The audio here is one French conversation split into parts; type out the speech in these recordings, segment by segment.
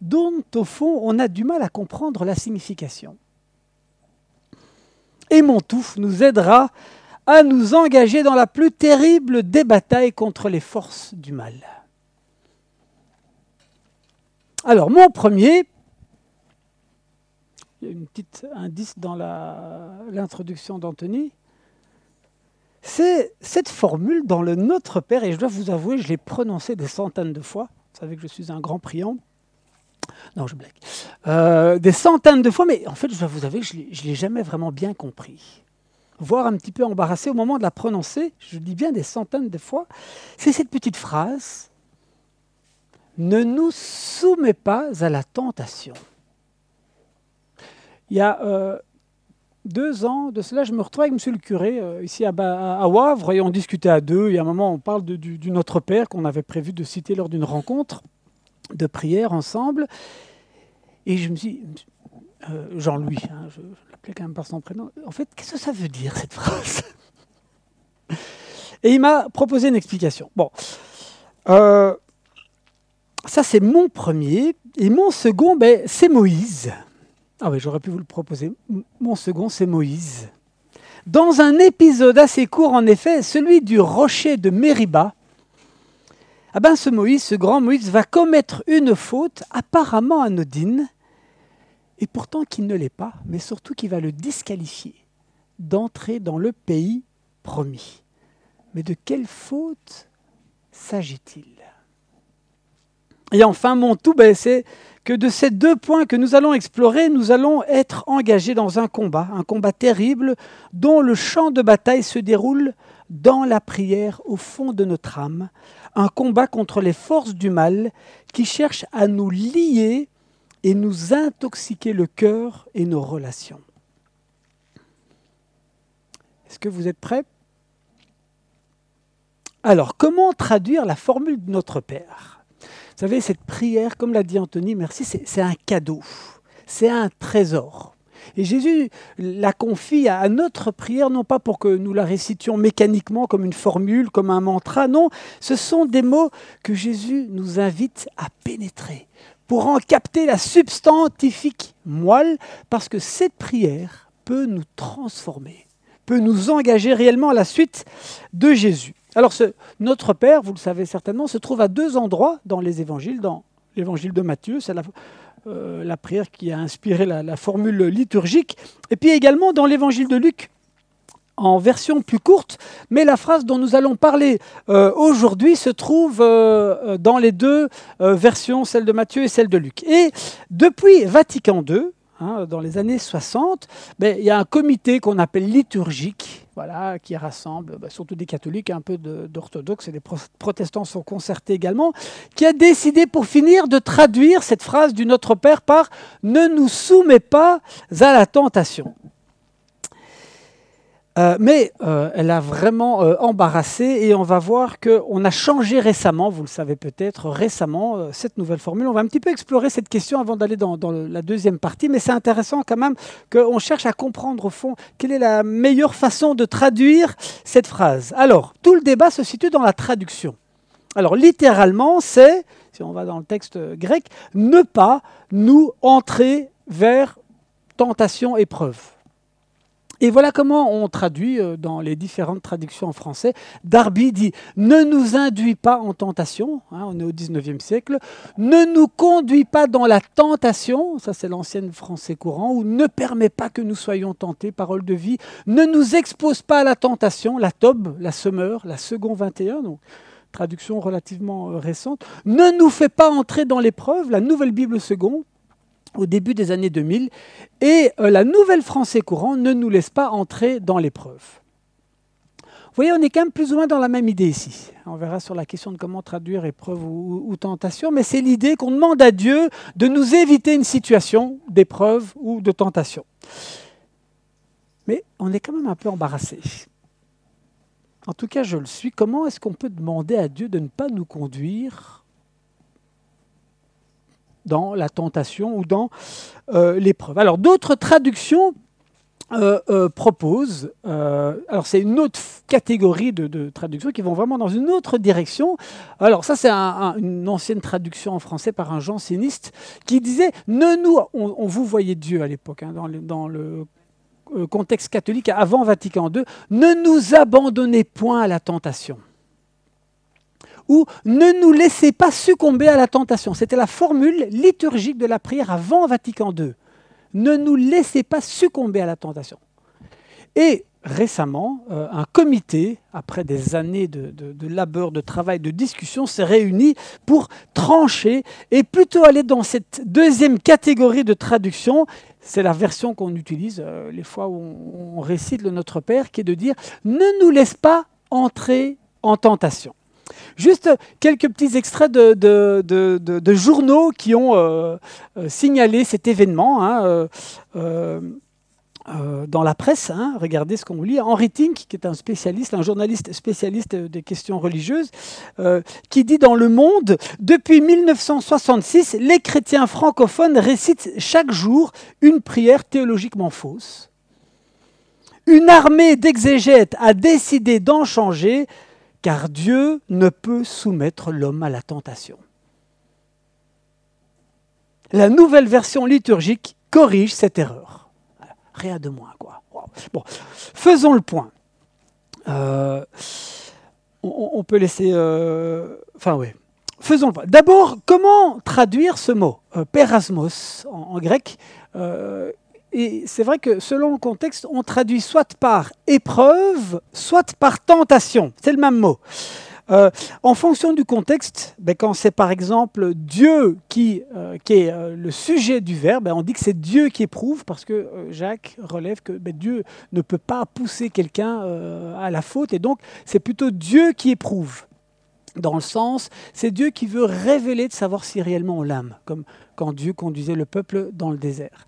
dont au fond on a du mal à comprendre la signification. Et Montouf nous aidera à nous engager dans la plus terrible des batailles contre les forces du mal. Alors, mon premier, il y a un petit indice dans l'introduction d'Anthony, c'est cette formule dans le Notre Père, et je dois vous avouer, je l'ai prononcée des centaines de fois. Vous savez que je suis un grand priant. Non, je blague. Euh, des centaines de fois, mais en fait, je vous avouer je ne l'ai jamais vraiment bien compris. Voire un petit peu embarrassé au moment de la prononcer, je dis bien des centaines de fois, c'est cette petite phrase Ne nous soumets pas à la tentation. Il y a euh, deux ans de cela, je me retrouve avec monsieur le curé euh, ici à, Wavre et on discutait à deux. Il y a un moment, on parle de, du, Notre Père qu'on avait prévu de citer lors d'une rencontre de prière ensemble. Et je me dis, euh, Jean-Louis, hein, je, l'appelais quand même par son prénom, en fait, qu'est-ce que ça veut dire cette phrase? Et il m'a proposé une explication. Bon, euh, ça c'est mon premier. Et mon second, ben, c'est Moïse. Ah oui, j'aurais pu vous le proposer. Mon second, c'est Moïse. Dans un épisode assez court, en effet, celui du rocher de Mériba, ah ben ce Moïse, ce grand Moïse, va commettre une faute apparemment anodine, et pourtant qui ne l'est pas, mais surtout qui va le disqualifier d'entrer dans le pays promis. Mais de quelle faute s'agit-il? Et enfin, mon tout, ben, c'est que de ces deux points que nous allons explorer, nous allons être engagés dans un combat, un combat terrible dont le champ de bataille se déroule dans la prière au fond de notre âme, un combat contre les forces du mal qui cherchent à nous lier et nous intoxiquer le cœur et nos relations. Est-ce que vous êtes prêts? Alors, comment traduire la formule de notre Père? Vous savez, cette prière, comme l'a dit Anthony, merci, c'est un cadeau, c'est un trésor. Et Jésus la confie à notre prière, non pas pour que nous la récitions mécaniquement comme une formule, comme un mantra, non, ce sont des mots que Jésus nous invite à pénétrer, pour en capter la substantifique moelle, parce que cette prière peut nous transformer, peut nous engager réellement à la suite de Jésus. Alors, notre Père, vous le savez certainement, se trouve à deux endroits dans les évangiles. Dans l'évangile de Matthieu, c'est la, euh, prière qui a inspiré la, formule liturgique. Et puis également dans l'évangile de Luc, en version plus courte, mais la phrase dont nous allons parler euh, aujourd'hui se trouve euh, dans les deux versions, celle de Matthieu et celle de Luc. Et depuis Vatican II, hein, dans les années 60, ben, il y a un comité qu'on appelle liturgique voilà, qui rassemble bah, surtout des catholiques, un peu d'orthodoxes et des protestants sont concertés également, qui a décidé pour finir de traduire cette phrase du Notre Père par Ne nous soumets pas à la tentation. Euh, mais euh, elle a vraiment euh, embarrassé et on va voir qu'on a changé récemment, vous le savez peut-être, récemment, cette nouvelle formule. On va un petit peu explorer cette question avant d'aller dans, la deuxième partie, mais c'est intéressant quand même qu'on cherche à comprendre au fond quelle est la meilleure façon de traduire cette phrase. Alors, tout le débat se situe dans la traduction. Alors, littéralement, c'est, si on va dans le texte grec, ne pas nous entrer vers tentation, épreuve. Et voilà comment on traduit euh, dans les différentes traductions en français. Darby dit Ne nous induis pas en tentation, hein, on est au 19e siècle, ne nous conduis pas dans la tentation, ça c'est l'ancienne français courant, ou ne permet pas que nous soyons tentés, parole de vie, ne nous expose pas à la tentation, la tobe, la semeur, la second 21, donc traduction relativement euh, récente, ne nous fait pas entrer dans l'épreuve, la nouvelle Bible seconde, au début des années 2000, et euh, la nouvelle français courant ne nous laisse pas entrer dans l'épreuve. Vous voyez, on est quand même plus ou moins dans la même idée ici. On verra sur la question de comment traduire épreuve ou, tentation, mais c'est l'idée qu'on demande à Dieu de nous éviter une situation d'épreuve ou de tentation. Mais on est quand même un peu embarrassé. En tout cas, je le suis. Comment est-ce qu'on peut demander à Dieu de ne pas nous conduire dans la tentation ou dans euh, l'épreuve. Alors d'autres traductions euh, euh, propose, euh, alors c'est une autre catégorie de, traductions qui vont vraiment dans une autre direction. Alors ça c'est une ancienne traduction en français par un janséniste qui disait ne nous, on, vous voyait Dieu à l'époque hein, dans le contexte catholique avant Vatican II, ne nous abandonnez point à la tentation ou ne nous laissez pas succomber à la tentation. C'était la formule liturgique de la prière avant Vatican II ne nous laissez pas succomber à la tentation. Et récemment, euh, un comité, après des années de, labeur, de travail, de discussion, s'est réuni pour trancher et plutôt aller dans cette deuxième catégorie de traduction. C'est la version qu'on utilise euh, les fois où on, on récite le Notre Père, qui est de dire ne nous laisse pas entrer en tentation. Juste quelques petits extraits de, journaux qui ont euh, euh, signalé cet événement. Hein, euh, dans la presse, hein. regardez ce qu'on lit. Henri Tink, qui est un spécialiste, un journaliste spécialiste des questions religieuses, qui dit dans Le Monde, depuis 1966, les chrétiens francophones récitent chaque jour une prière théologiquement fausse. Une armée d'exégètes a décidé d'en changer car Dieu ne peut soumettre l'homme à la tentation. La nouvelle version liturgique corrige cette erreur. Rien de moins, quoi. Bon, faisons le point. Euh, on, peut laisser. Euh, enfin, oui. Faisons le point. D'abord, comment traduire ce mot euh, Perasmos en, grec? Et c'est vrai que selon le contexte, on traduit soit par épreuve, soit par tentation. C'est le même mot. Euh, en fonction du contexte, ben, quand c'est par exemple Dieu qui, euh, est euh, le sujet du verbe, ben, on dit que c'est Dieu qui éprouve parce que Jacques relève que ben, Dieu ne peut pas pousser quelqu'un à la faute et donc c'est plutôt Dieu qui éprouve dans le sens, c'est Dieu qui veut révéler de savoir si réellement on l'aime, comme quand Dieu conduisait le peuple dans le désert.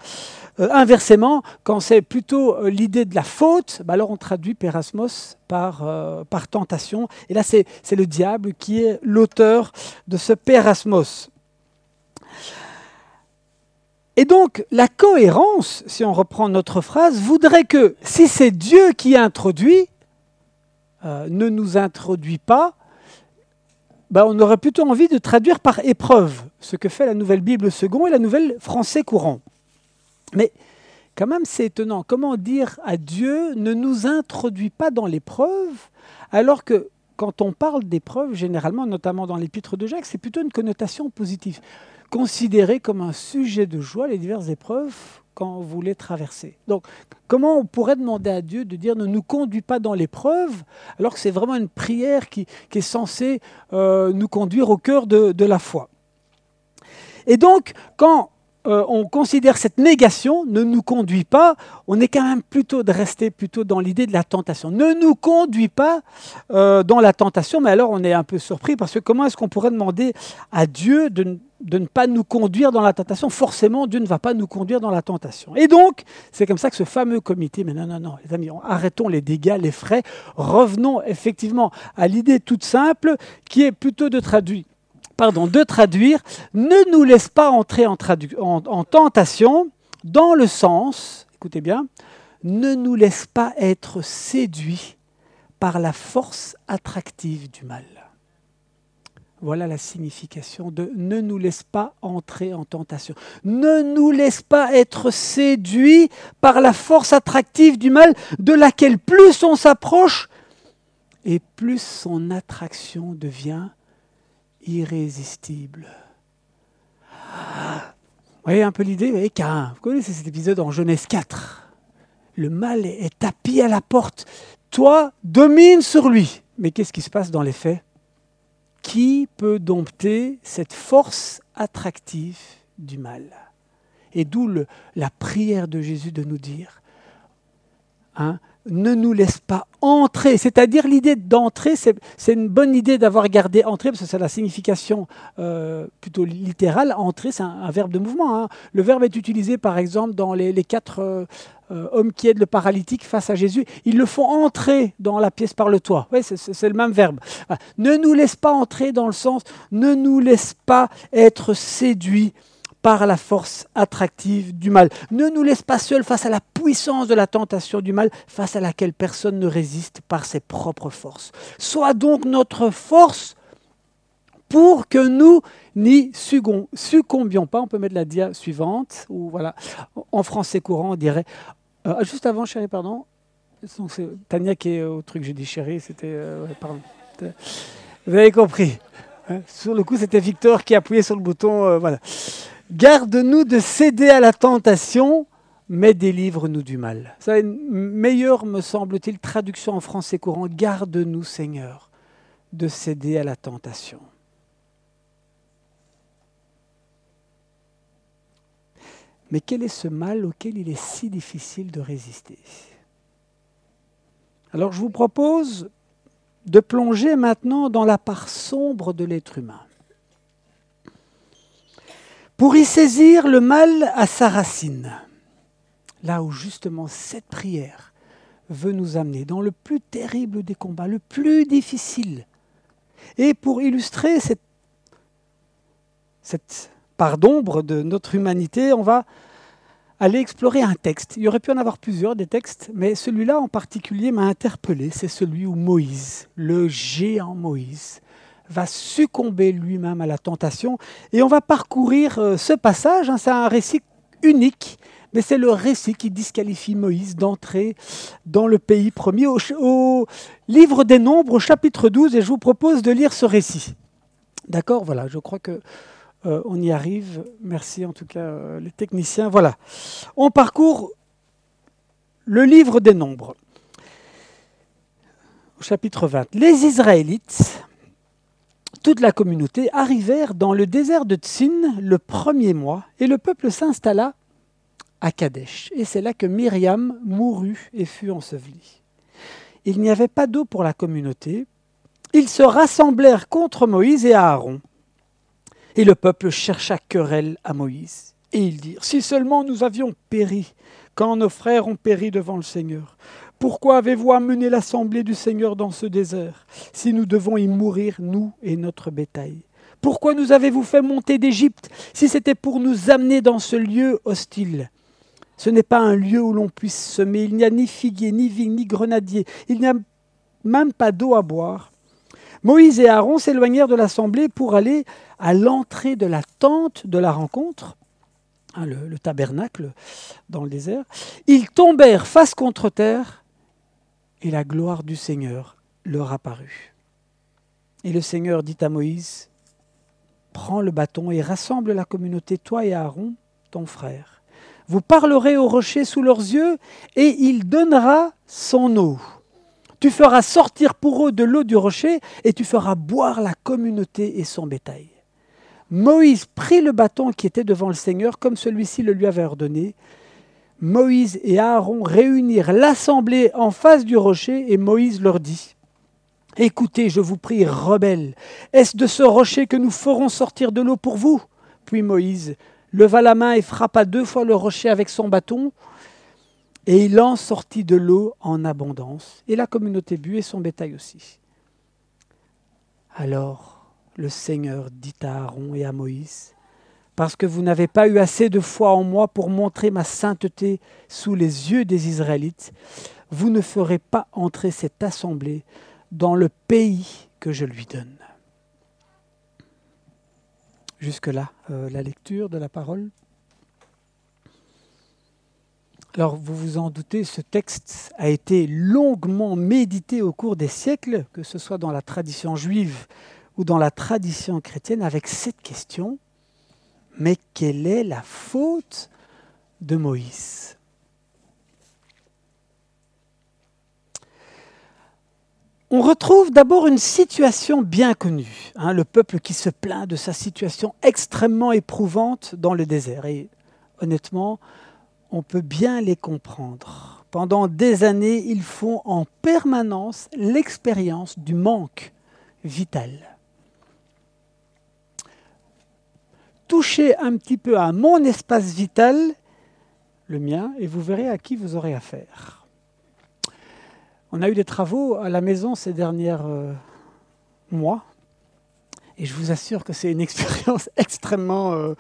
Euh, inversement, quand c'est plutôt euh, l'idée de la faute, bah alors on traduit Pérasmos par, euh, par tentation. Et là, c'est le diable qui est l'auteur de ce Pérasmos. Et donc, la cohérence, si on reprend notre phrase, voudrait que si c'est Dieu qui introduit, ne nous introduit pas, bah, on aurait plutôt envie de traduire par épreuve, ce que fait la Nouvelle Bible second et la Nouvelle Français courant. Mais quand même, c'est étonnant. Comment dire à Dieu ne nous introduit pas dans l'épreuve, alors que quand on parle d'épreuve, généralement, notamment dans l'épître de Jacques, c'est plutôt une connotation positive. Considéré comme un sujet de joie les diverses épreuves quand vous les traversez. Donc, comment on pourrait demander à Dieu de dire ne nous conduis pas dans l'épreuve, alors que c'est vraiment une prière qui, est censée euh, nous conduire au cœur de, la foi Et donc, quand euh, on considère cette négation ne nous conduit pas, on est quand même plutôt de rester plutôt dans l'idée de la tentation. Ne nous conduit pas euh, dans la tentation, mais alors on est un peu surpris parce que comment est-ce qu'on pourrait demander à Dieu de, de ne pas nous conduire dans la tentation, forcément Dieu ne va pas nous conduire dans la tentation. Et donc, c'est comme ça que ce fameux comité, mais non, non, non, les amis, arrêtons les dégâts, les frais, revenons effectivement à l'idée toute simple qui est plutôt de traduire, pardon, de traduire, ne nous laisse pas entrer en, en tentation dans le sens, écoutez bien, ne nous laisse pas être séduits par la force attractive du mal. Voilà la signification de ne nous laisse pas entrer en tentation. Ne nous laisse pas être séduits par la force attractive du mal de laquelle plus on s'approche et plus son attraction devient irrésistible. Vous voyez un peu l'idée Vous connaissez cet épisode en Genèse 4. Le mal est tapis à la porte. Toi, domine sur lui. Mais qu'est-ce qui se passe dans les faits? Qui peut dompter cette force attractive du mal? Et d'où la prière de Jésus de nous dire, hein, ne nous laisse pas entrer. C'est-à-dire l'idée d'entrer, c'est une bonne idée d'avoir gardé entrer, parce que c'est la signification euh, plutôt littérale. Entrer, c'est un, verbe de mouvement. Hein. Le verbe est utilisé par exemple dans les, quatre euh, euh, hommes qui aident le paralytique face à Jésus. Ils le font entrer dans la pièce par le toit. Oui, c'est le même verbe. Ne nous laisse pas entrer dans le sens, ne nous laisse pas être séduits par la force attractive du mal. Ne nous laisse pas seuls face à la puissance de la tentation du mal, face à laquelle personne ne résiste par ses propres forces. Sois donc notre force pour que nous n'y succombions pas. On peut mettre la dia suivante, ou voilà, en français courant, on dirait. Euh, juste avant, chérie, pardon. C'est Tania qui est au truc, j'ai dit chérie, c'était. Euh, pardon. Vous avez compris. Hein. sur le coup, c'était Victor qui appuyait sur le bouton. Euh, voilà. Garde-nous de céder à la tentation, mais délivre-nous du mal. Ça, une meilleure, me semble-t-il, traduction en français courant. Garde-nous, Seigneur, de céder à la tentation. Mais quel est ce mal auquel il est si difficile de résister? Alors je vous propose de plonger maintenant dans la part sombre de l'être humain. Pour y saisir le mal à sa racine, là où justement cette prière veut nous amener, dans le plus terrible des combats, le plus difficile. Et pour illustrer cette, cette part d'ombre de notre humanité, on va aller explorer un texte. Il y aurait pu en avoir plusieurs des textes, mais celui-là en particulier m'a interpellé. C'est celui où Moïse, le géant Moïse, va succomber lui-même à la tentation. Et on va parcourir euh, ce passage. Hein. c'est un récit unique, mais c'est le récit qui disqualifie Moïse d'entrer dans le pays promis. Au, au, livre des Nombres, au chapitre 12, et je vous propose de lire ce récit. D'accord? Voilà, je crois que euh, on y arrive. Merci en tout cas euh, les techniciens. Voilà. On parcourt le livre des nombres. Au chapitre 20. Les Israélites, toute la communauté, arrivèrent dans le désert de Tsin le premier mois et le peuple s'installa à Kadesh. Et c'est là que Myriam mourut et fut ensevelie. Il n'y avait pas d'eau pour la communauté. Ils se rassemblèrent contre Moïse et Aaron. Et le peuple chercha querelle à Moïse. Et ils dirent, si seulement nous avions péri quand nos frères ont péri devant le Seigneur. Pourquoi avez-vous amené l'assemblée du Seigneur dans ce désert, si nous devons y mourir, nous et notre bétail? Pourquoi nous avez-vous fait monter d'Égypte, si c'était pour nous amener dans ce lieu hostile? Ce n'est pas un lieu où l'on puisse semer, il n'y a ni figuier, ni vigne, ni grenadier, il n'y a même pas d'eau à boire. Moïse et Aaron s'éloignèrent de l'assemblée pour aller à l'entrée de la tente de la rencontre, hein, le, tabernacle dans le désert. Ils tombèrent face contre terre et la gloire du Seigneur leur apparut. Et le Seigneur dit à Moïse, Prends le bâton et rassemble la communauté, toi et Aaron, ton frère. Vous parlerez au rocher sous leurs yeux, et il donnera son eau. Tu feras sortir pour eux de l'eau du rocher et tu feras boire la communauté et son bétail. Moïse prit le bâton qui était devant le Seigneur comme celui-ci le lui avait ordonné. Moïse et Aaron réunirent l'assemblée en face du rocher et Moïse leur dit Écoutez, je vous prie, rebelles, est-ce de ce rocher que nous ferons sortir de l'eau pour vous? Puis Moïse leva la main et frappa deux fois le rocher avec son bâton. Et il en sortit de l'eau en abondance, et la communauté but et son bétail aussi. Alors le Seigneur dit à Aaron et à Moïse, parce que vous n'avez pas eu assez de foi en moi pour montrer ma sainteté sous les yeux des Israélites, vous ne ferez pas entrer cette assemblée dans le pays que je lui donne. Jusque-là, euh, la lecture de la parole. Alors, vous vous en doutez, ce texte a été longuement médité au cours des siècles, que ce soit dans la tradition juive ou dans la tradition chrétienne, avec cette question, mais quelle est la faute de Moïse? On retrouve d'abord une situation bien connue, hein, le peuple qui se plaint de sa situation extrêmement éprouvante dans le désert. Et honnêtement, on peut bien les comprendre. Pendant des années, ils font en permanence l'expérience du manque vital. Touchez un petit peu à mon espace vital, le mien, et vous verrez à qui vous aurez affaire. On a eu des travaux à la maison ces derniers euh, mois, Et je vous assure que c'est une expérience extrêmement euh,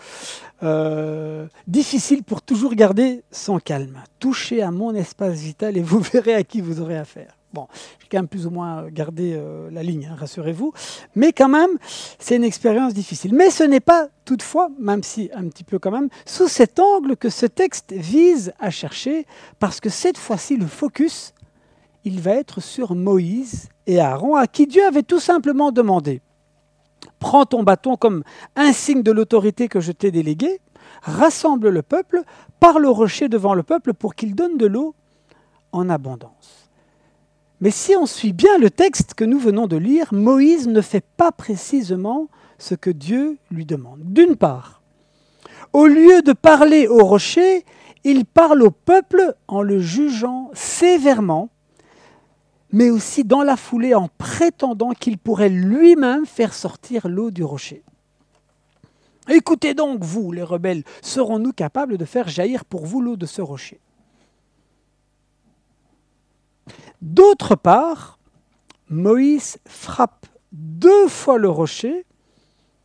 euh, difficile pour toujours garder son calme. Touchez à mon espace vital et vous verrez à qui vous aurez affaire. Bon, j'ai quand même plus ou moins gardé euh, la ligne, hein, rassurez-vous. Mais quand même, c'est une expérience difficile. Mais ce n'est pas toutefois, même si un petit peu quand même, sous cet angle que ce texte vise à chercher, parce que cette fois-ci, le focus, il va être sur Moïse et Aaron, à qui Dieu avait tout simplement demandé Prends ton bâton comme un signe de l'autorité que je t'ai déléguée, rassemble le peuple, parle au rocher devant le peuple pour qu'il donne de l'eau en abondance. Mais si on suit bien le texte que nous venons de lire, Moïse ne fait pas précisément ce que Dieu lui demande. D'une part, au lieu de parler au rocher, il parle au peuple en le jugeant sévèrement mais aussi dans la foulée en prétendant qu'il pourrait lui-même faire sortir l'eau du rocher. Écoutez donc, vous, les rebelles, serons-nous capables de faire jaillir pour vous l'eau de ce rocher? D'autre part, Moïse frappe deux fois le rocher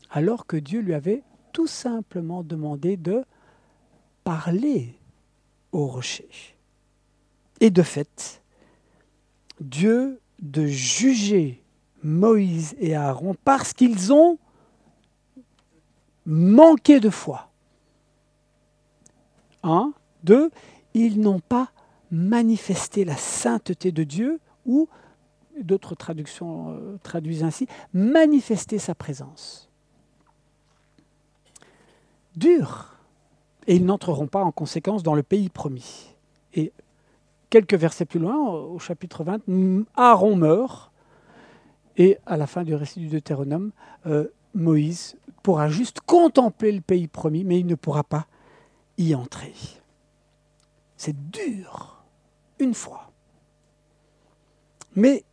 alors que Dieu lui avait tout simplement demandé de parler au rocher. Et de fait, Dieu de juger Moïse et Aaron parce qu'ils ont manqué de foi. Un, deux, ils n'ont pas manifesté la sainteté de Dieu ou, d'autres traductions euh, traduisent ainsi, manifester sa présence. Dur. Et ils n'entreront pas en conséquence dans le pays promis. Et quelques versets plus loin, au chapitre 20, Aaron meurt, et à la fin du récit du Deutéronome, euh, Moïse pourra juste contempler le pays promis, mais il ne pourra pas y entrer. C'est dur, une fois. Mais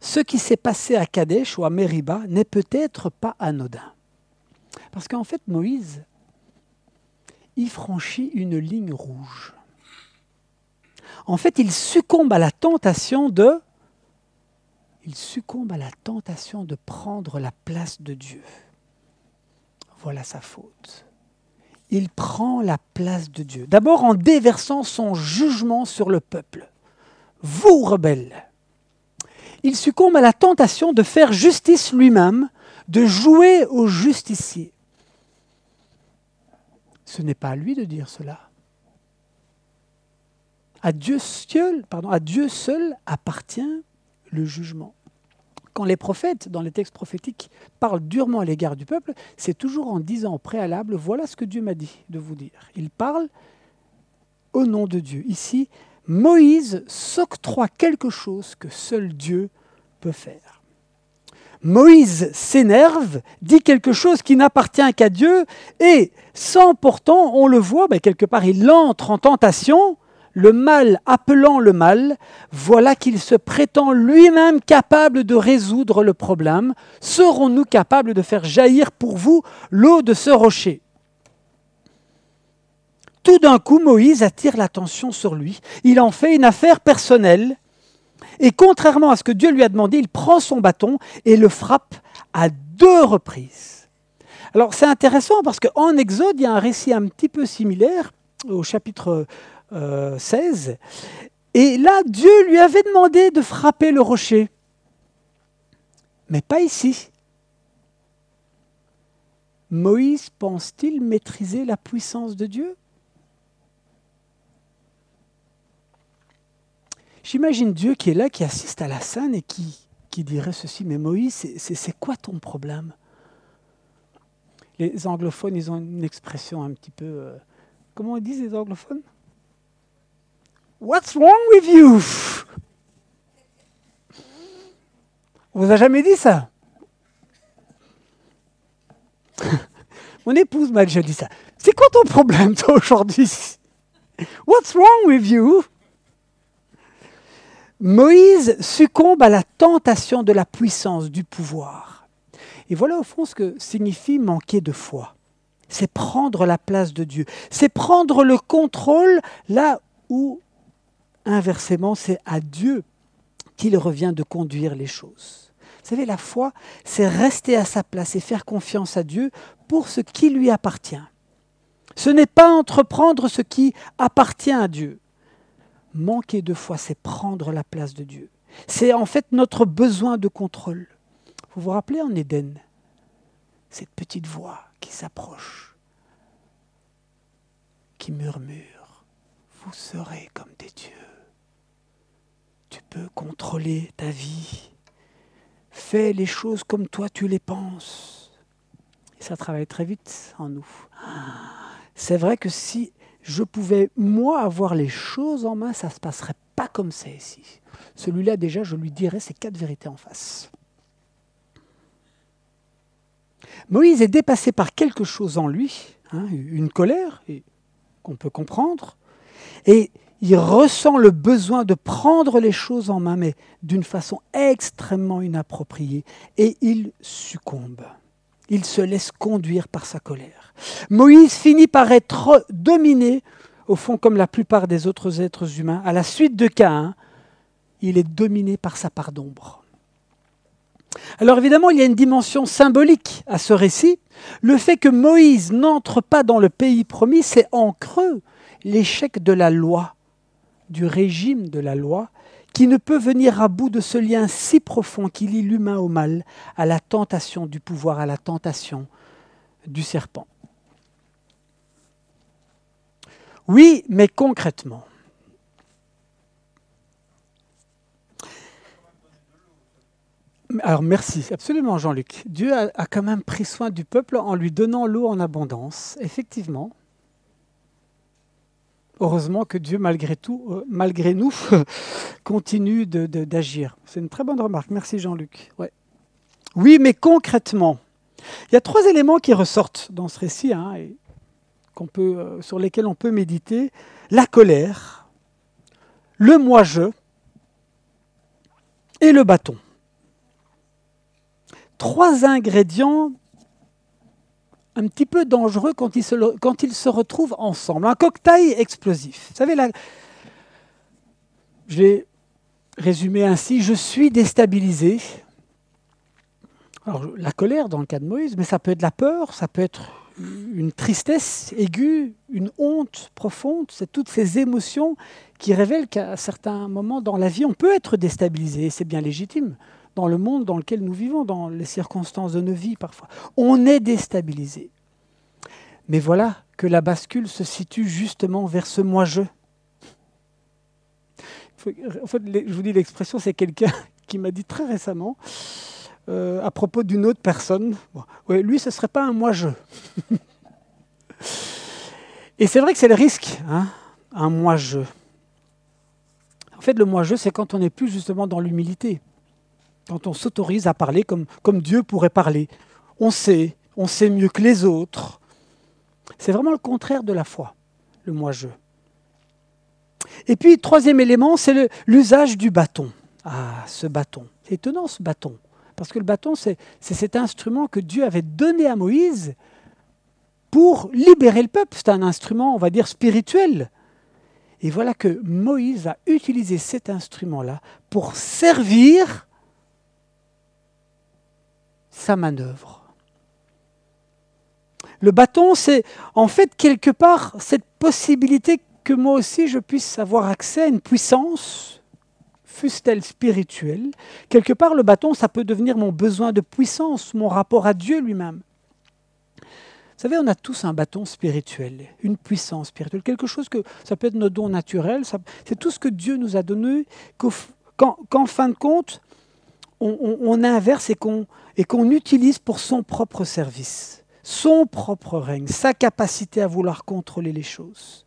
ce qui s'est passé à Kadesh ou à Mériba n'est peut-être pas anodin. Parce qu'en fait, Moïse, il franchit une ligne rouge en fait, il succombe à la tentation de il succombe à la tentation de prendre la place de Dieu. Voilà sa faute. Il prend la place de Dieu. D'abord en déversant son jugement sur le peuple. Vous, rebelles. Il succombe à la tentation de faire justice lui-même, de jouer au justicier. Ce n'est pas à lui de dire cela. À Dieu seul, à Dieu seul appartient le jugement. Quand les prophètes, dans les textes prophétiques, parlent durement à l'égard du peuple, c'est toujours en disant au préalable, voilà ce que Dieu m'a dit de vous dire. Il parle au nom de Dieu. Ici, Moïse s'octroie quelque chose que seul Dieu peut faire. Moïse s'énerve, dit quelque chose qui n'appartient qu'à Dieu, et sans pourtant, on le voit, ben, quelque part, il entre en tentation, le mal appelant le mal, voilà qu'il se prétend lui-même capable de résoudre le problème. Serons-nous capables de faire jaillir pour vous l'eau de ce rocher? Tout d'un coup, Moïse attire l'attention sur lui. Il en fait une affaire personnelle. Et contrairement à ce que Dieu lui a demandé, il prend son bâton et le frappe à deux reprises. Alors c'est intéressant parce qu'en Exode, il y a un récit un petit peu similaire au chapitre 16. Euh, Et là, Dieu lui avait demandé de frapper le rocher. Mais pas ici. Moïse pense-t-il maîtriser la puissance de Dieu? J'imagine Dieu qui est là, qui assiste à la scène et qui, qui dirait ceci, mais Moïse, c'est quoi ton problème? Les anglophones, ils ont une expression un petit peu... Euh, comment ils disent les anglophones? What's wrong with you? On vous a jamais dit ça? Mon épouse m'a déjà dit ça. C'est quoi ton problème, toi, aujourd'hui? What's wrong with you? Moïse succombe à la tentation de la puissance, du pouvoir. Et voilà au fond ce que signifie manquer de foi. C'est prendre la place de Dieu. C'est prendre le contrôle là où Inversement, c'est à Dieu qu'il revient de conduire les choses. Vous savez, la foi, c'est rester à sa place et faire confiance à Dieu pour ce qui lui appartient. Ce n'est pas entreprendre ce qui appartient à Dieu. Manquer de foi, c'est prendre la place de Dieu. C'est en fait notre besoin de contrôle. Vous vous rappelez en Éden, cette petite voix qui s'approche, qui murmure, vous serez comme des dieux. Tu peux contrôler ta vie. Fais les choses comme toi tu les penses. Et ça travaille très vite en nous. C'est vrai que si je pouvais, moi, avoir les choses en main, ça ne se passerait pas comme c'est ici. Celui-là, déjà, je lui dirais ces quatre vérités en face. Moïse est dépassé par quelque chose en lui, hein, une colère qu'on peut comprendre, et il ressent le besoin de prendre les choses en main, mais d'une façon extrêmement inappropriée, et il succombe. Il se laisse conduire par sa colère. Moïse finit par être dominé, au fond comme la plupart des autres êtres humains, à la suite de Caïn, il est dominé par sa part d'ombre. Alors évidemment, il y a une dimension symbolique à ce récit. Le fait que Moïse n'entre pas dans le pays promis, c'est en creux l'échec de la loi, du régime de la loi, qui ne peut venir à bout de ce lien si profond qui lie l'humain au mal, à la tentation du pouvoir, à la tentation du serpent. Oui, mais concrètement, Alors merci, absolument Jean-Luc. Dieu a, quand même pris soin du peuple en lui donnant l'eau en abondance, effectivement. Heureusement que Dieu, malgré tout, euh, malgré nous, continue d'agir. C'est une très bonne remarque. Merci Jean-Luc. Oui, mais concrètement, il y a trois éléments qui ressortent dans ce récit hein, et euh, sur lesquels on peut méditer. La colère, le moi-je et le bâton trois ingrédients un petit peu dangereux quand ils se, quand ils se retrouvent ensemble. Un cocktail explosif. Vous savez, là, je l'ai résumé ainsi, je suis déstabilisé. Alors, la colère dans le cas de Moïse, mais ça peut être la peur, ça peut être une tristesse aiguë, une honte profonde, c'est toutes ces émotions qui révèlent qu'à certains moments dans la vie, on peut être déstabilisé, et c'est bien légitime dans le monde dans lequel nous vivons, dans les circonstances de nos vies parfois. On est déstabilisé. Mais voilà que la bascule se situe justement vers ce moi-je. En fait, je vous dis l'expression, c'est quelqu'un qui m'a dit très récemment, euh, à propos d'une autre personne, lui, ce ne serait pas un moi-je. Et c'est vrai que c'est le risque, hein, un moi-je. En fait, le moi-je, c'est quand on n'est plus justement dans l'humilité quand on s'autorise à parler comme, Dieu pourrait parler. On sait, on sait mieux que les autres. C'est vraiment le contraire de la foi, le moi-je. Et puis, troisième élément, c'est l'usage du bâton. Ah, ce bâton. C'est étonnant ce bâton. Parce que le bâton, c'est cet instrument que Dieu avait donné à Moïse pour libérer le peuple. C'est un instrument, on va dire, spirituel. Et voilà que Moïse a utilisé cet instrument-là pour servir sa manœuvre. Le bâton, c'est en fait quelque part cette possibilité que moi aussi je puisse avoir accès à une puissance, fût-elle spirituelle. Quelque part, le bâton, ça peut devenir mon besoin de puissance, mon rapport à Dieu lui-même. Vous savez, on a tous un bâton spirituel, une puissance spirituelle, quelque chose que ça peut être nos dons naturels, c'est tout ce que Dieu nous a donné, qu'en fin de compte, on, inverse et qu'on utilise pour son propre service, son propre règne, sa capacité à vouloir contrôler les choses.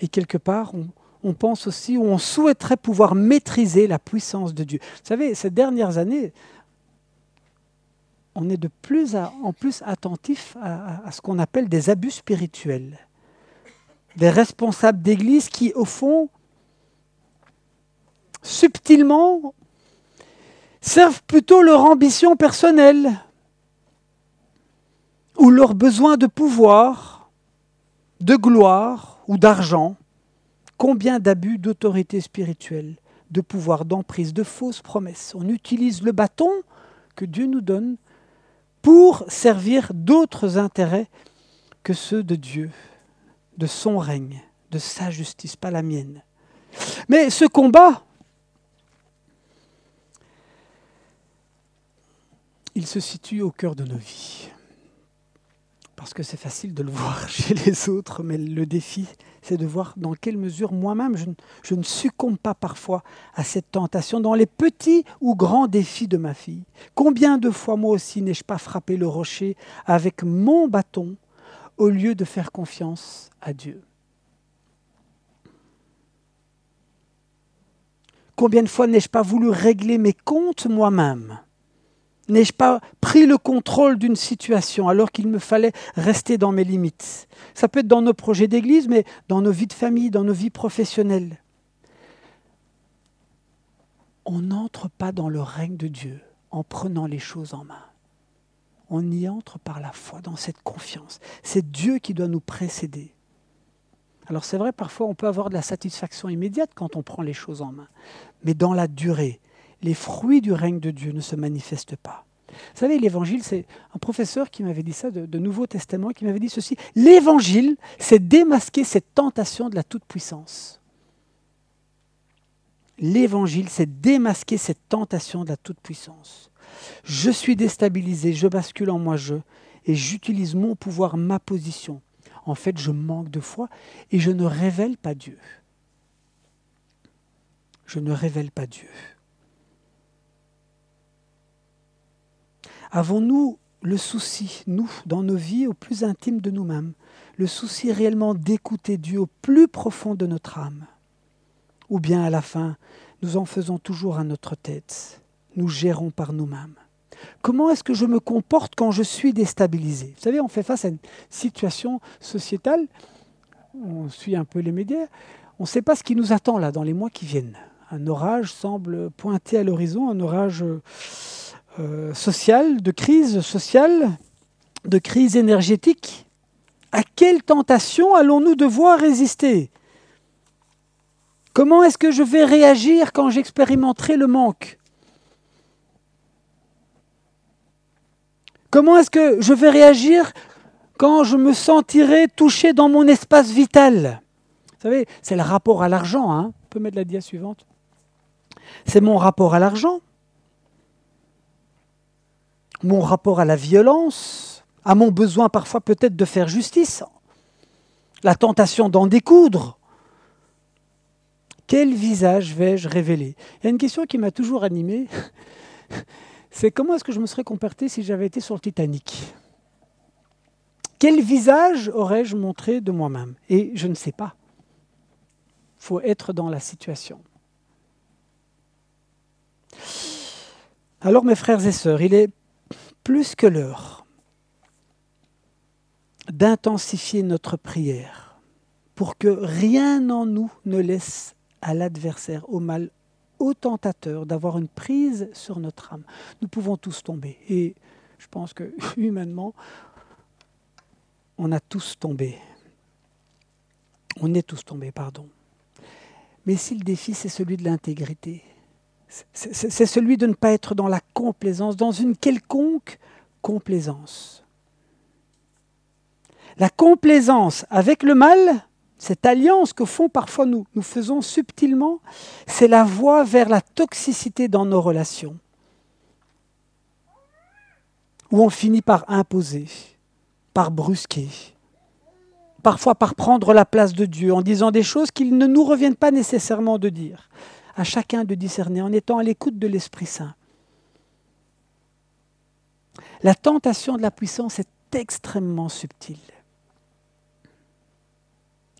Et quelque part, on, pense aussi, ou on souhaiterait pouvoir maîtriser la puissance de Dieu. Vous savez, ces dernières années, on est de plus en plus attentif à, à ce qu'on appelle des abus spirituels. Des responsables d'église qui, au fond, subtilement, servent plutôt leur ambition personnelle ou leur besoin de pouvoir, de gloire ou d'argent. Combien d'abus d'autorité spirituelle, de pouvoir, d'emprise, de fausses promesses. On utilise le bâton que Dieu nous donne pour servir d'autres intérêts que ceux de Dieu, de son règne, de sa justice, pas la mienne. Mais ce combat, il se situe au cœur de nos vies. Parce que c'est facile de le voir chez les autres, mais le défi, c'est de voir dans quelle mesure moi-même je, ne succombe pas parfois à cette tentation dans les petits ou grands défis de ma fille. Combien de fois moi aussi n'ai-je pas frappé le rocher avec mon bâton au lieu de faire confiance à Dieu? Combien de fois n'ai-je pas voulu régler mes comptes moi-même? N'ai-je pas pris le contrôle d'une situation alors qu'il me fallait rester dans mes limites? Ça peut être dans nos projets d'église, mais dans nos vies de famille, dans nos vies professionnelles. On n'entre pas dans le règne de Dieu en prenant les choses en main. On y entre par la foi, dans cette confiance. C'est Dieu qui doit nous précéder. Alors c'est vrai, parfois on peut avoir de la satisfaction immédiate quand on prend les choses en main. Mais dans la durée, les fruits du règne de Dieu ne se manifestent pas. Vous savez, l'évangile, c'est un professeur qui m'avait dit ça de, Nouveau Testament, qui m'avait dit ceci. L'évangile, c'est démasquer cette tentation de la toute-puissance. L'évangile, c'est démasquer cette tentation de la toute-puissance. Je suis déstabilisé, je bascule en moi-je, et j'utilise mon pouvoir, ma position. En fait, je manque de foi et je ne révèle pas Dieu. Je ne révèle pas Dieu. Avons-nous le souci, nous, dans nos vies au plus intime de nous-mêmes, le souci réellement d'écouter Dieu au plus profond de notre âme? Ou bien à la fin, nous en faisons toujours à notre tête, nous gérons par nous-mêmes. Comment est-ce que je me comporte quand je suis déstabilisé? Vous savez, on fait face à une situation sociétale, on suit un peu les médias, on ne sait pas ce qui nous attend là dans les mois qui viennent. Un orage semble pointer à l'horizon, un orage euh, sociale, de crise sociale, de crise énergétique. À quelle tentation allons-nous devoir résister? Comment est-ce que je vais réagir quand j'expérimenterai le manque? Comment est-ce que je vais réagir quand je me sentirai touché dans mon espace vital? Vous savez, c'est le rapport à l'argent. Hein On peut mettre la dia suivante. C'est mon rapport à l'argent mon rapport à la violence, à mon besoin parfois peut-être de faire justice, la tentation d'en découdre. Quel visage vais-je révéler? Il y a une question qui m'a toujours animé, c'est comment est-ce que je me serais comporté si j'avais été sur le Titanic? Quel visage aurais-je montré de moi-même? Et je ne sais pas. Il faut être dans la situation. Alors mes frères et sœurs, il est plus que l'heure d'intensifier notre prière pour que rien en nous ne laisse à l'adversaire, au mal, au tentateur d'avoir une prise sur notre âme. Nous pouvons tous tomber. Et je pense que humainement, on a tous tombé. On est tous tombés, pardon. Mais si le défi, c'est celui de l'intégrité, c'est celui de ne pas être dans la complaisance, dans une quelconque complaisance. La complaisance avec le mal, cette alliance que font parfois nous, nous faisons subtilement, c'est la voie vers la toxicité dans nos relations, où on finit par imposer, par brusquer, parfois par prendre la place de Dieu en disant des choses qu'il ne nous reviennent pas nécessairement de dire à chacun de discerner en étant à l'écoute de l'Esprit Saint. La tentation de la puissance est extrêmement subtile.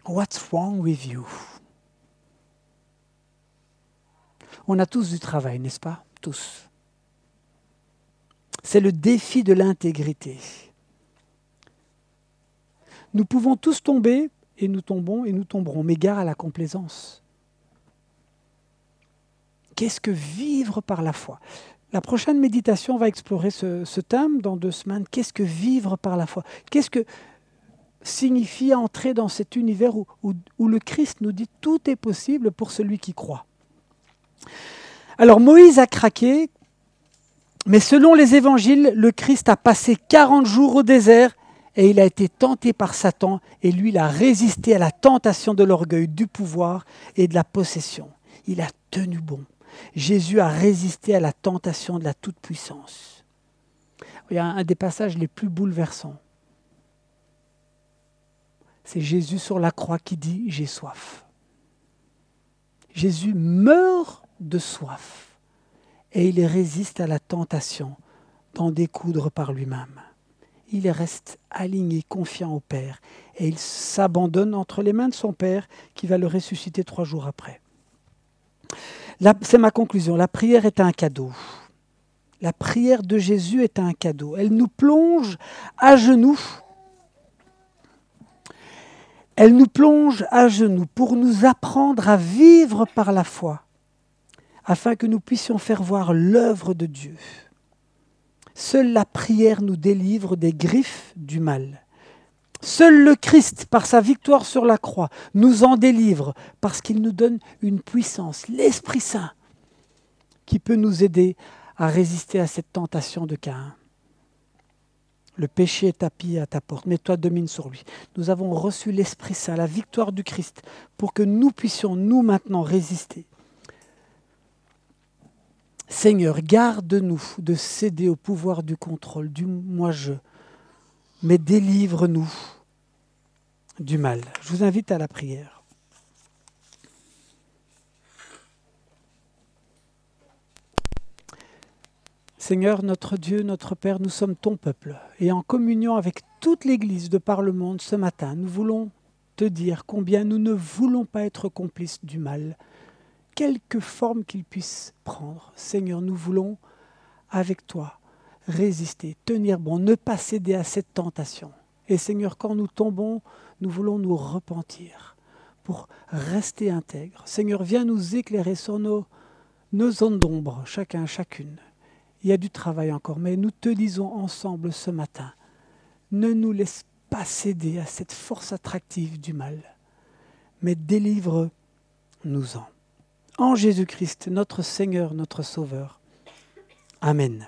What's wrong with you? On a tous du travail, n'est-ce pas? Tous. C'est le défi de l'intégrité. Nous pouvons tous tomber, et nous tombons, et nous tomberons, mais gare à la complaisance. Qu'est-ce que vivre par la foi La prochaine méditation va explorer ce, thème dans deux semaines. Qu'est-ce que vivre par la foi? Qu'est-ce que signifie entrer dans cet univers où, où, le Christ nous dit tout est possible pour celui qui croit? Alors Moïse a craqué, mais selon les évangiles, le Christ a passé 40 jours au désert et il a été tenté par Satan et lui, il a résisté à la tentation de l'orgueil, du pouvoir et de la possession. Il a tenu bon. Jésus a résisté à la tentation de la toute-puissance. Il y a un des passages les plus bouleversants. C'est Jésus sur la croix qui dit ⁇ J'ai soif ⁇ Jésus meurt de soif et il résiste à la tentation d'en découdre par lui-même. Il reste aligné, confiant au Père, et il s'abandonne entre les mains de son Père qui va le ressusciter trois jours après. C'est ma conclusion. La prière est un cadeau. La prière de Jésus est un cadeau. Elle nous plonge à genoux. Elle nous plonge à genoux pour nous apprendre à vivre par la foi, afin que nous puissions faire voir l'œuvre de Dieu. Seule la prière nous délivre des griffes du mal. Seul le Christ, par sa victoire sur la croix, nous en délivre parce qu'il nous donne une puissance, l'Esprit Saint, qui peut nous aider à résister à cette tentation de Caïn. Le péché est tapis à ta porte, mais toi domine sur lui. Nous avons reçu l'Esprit Saint, la victoire du Christ, pour que nous puissions, nous maintenant, résister. Seigneur, garde-nous de céder au pouvoir du contrôle, du moi-je, mais délivre-nous du mal. Je vous invite à la prière. Seigneur, notre Dieu, notre Père, nous sommes ton peuple et en communion avec toute l'Église de par le monde ce matin, nous voulons te dire combien nous ne voulons pas être complices du mal, quelque forme qu'il puisse prendre. Seigneur, nous voulons, avec toi, résister, tenir bon, ne pas céder à cette tentation. Et Seigneur, quand nous tombons, nous voulons nous repentir pour rester intègres. Seigneur, viens nous éclairer sur nos, zones d'ombre, chacun, chacune. Il y a du travail encore, mais nous te disons ensemble ce matin, ne nous laisse pas céder à cette force attractive du mal, mais délivre-nous-en. En Jésus-Christ, notre Seigneur, notre Sauveur. Amen.